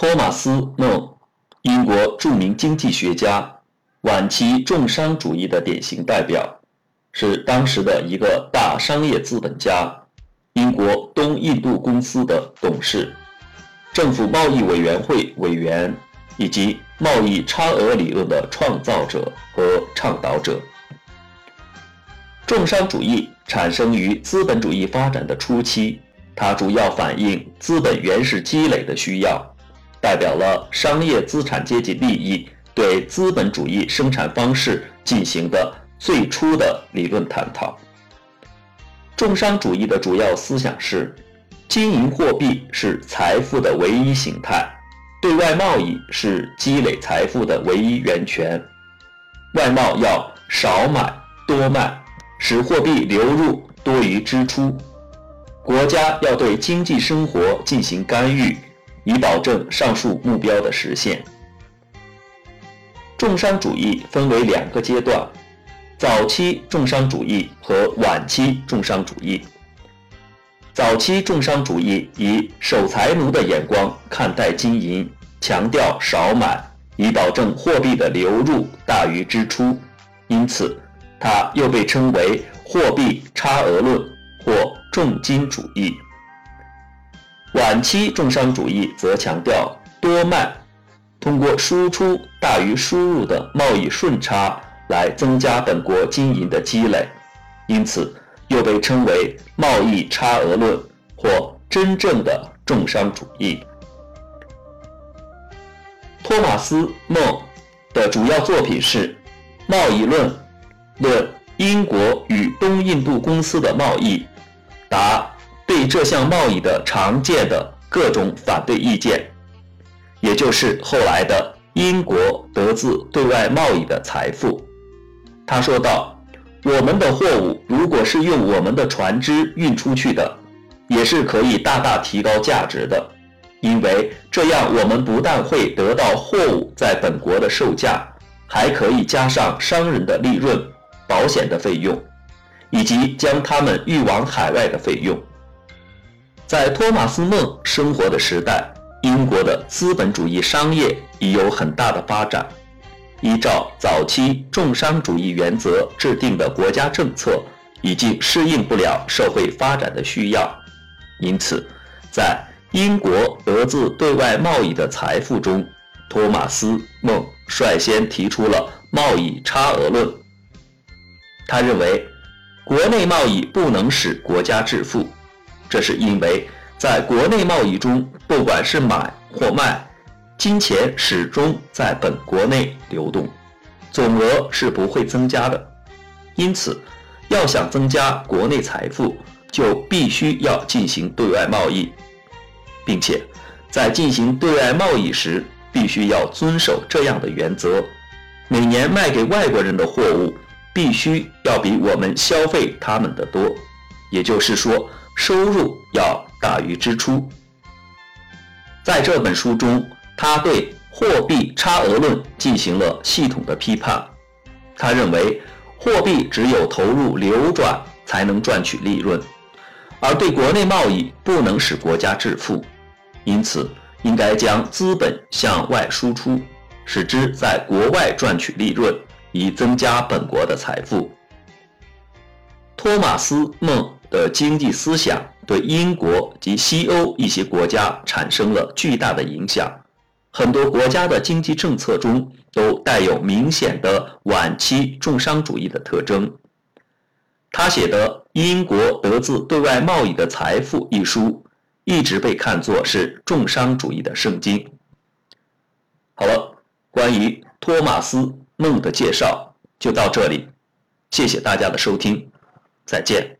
托马斯·孟，英国著名经济学家，晚期重商主义的典型代表，是当时的一个大商业资本家，英国东印度公司的董事，政府贸易委员会委员，以及贸易差额理论的创造者和倡导者。重商主义产生于资本主义发展的初期，它主要反映资本原始积累的需要。代表了商业资产阶级利益对资本主义生产方式进行的最初的理论探讨。重商主义的主要思想是：金银货币是财富的唯一形态，对外贸易是积累财富的唯一源泉。外贸要少买多卖，使货币流入多于支出。国家要对经济生活进行干预。以保证上述目标的实现。重商主义分为两个阶段：早期重商主义和晚期重商主义。早期重商主义以守财奴的眼光看待金银，强调少买，以保证货币的流入大于支出，因此它又被称为货币差额论或重金主义。晚期重商主义则强调多卖，通过输出大于输入的贸易顺差来增加本国金银的积累，因此又被称为贸易差额论或真正的重商主义。托马斯·孟的主要作品是《贸易论》，论英国与东印度公司的贸易，答。对这项贸易的常见的各种反对意见，也就是后来的英国得自对外贸易的财富。他说道：“我们的货物如果是用我们的船只运出去的，也是可以大大提高价值的，因为这样我们不但会得到货物在本国的售价，还可以加上商人的利润、保险的费用，以及将他们运往海外的费用。”在托马斯·孟生活的时代，英国的资本主义商业已有很大的发展。依照早期重商主义原则制定的国家政策，已经适应不了社会发展的需要。因此，在英国得自对外贸易的财富中，托马斯·孟率先提出了贸易差额论。他认为，国内贸易不能使国家致富。这是因为，在国内贸易中，不管是买或卖，金钱始终在本国内流动，总额是不会增加的。因此，要想增加国内财富，就必须要进行对外贸易，并且在进行对外贸易时，必须要遵守这样的原则：每年卖给外国人的货物，必须要比我们消费他们的多。也就是说。收入要大于支出。在这本书中，他对货币差额论进行了系统的批判。他认为，货币只有投入流转才能赚取利润，而对国内贸易不能使国家致富，因此应该将资本向外输出，使之在国外赚取利润，以增加本国的财富。托马斯·孟。的经济思想对英国及西欧一些国家产生了巨大的影响，很多国家的经济政策中都带有明显的晚期重商主义的特征。他写的《英国得自对外贸易的财富》一书，一直被看作是重商主义的圣经。好了，关于托马斯·孟的介绍就到这里，谢谢大家的收听，再见。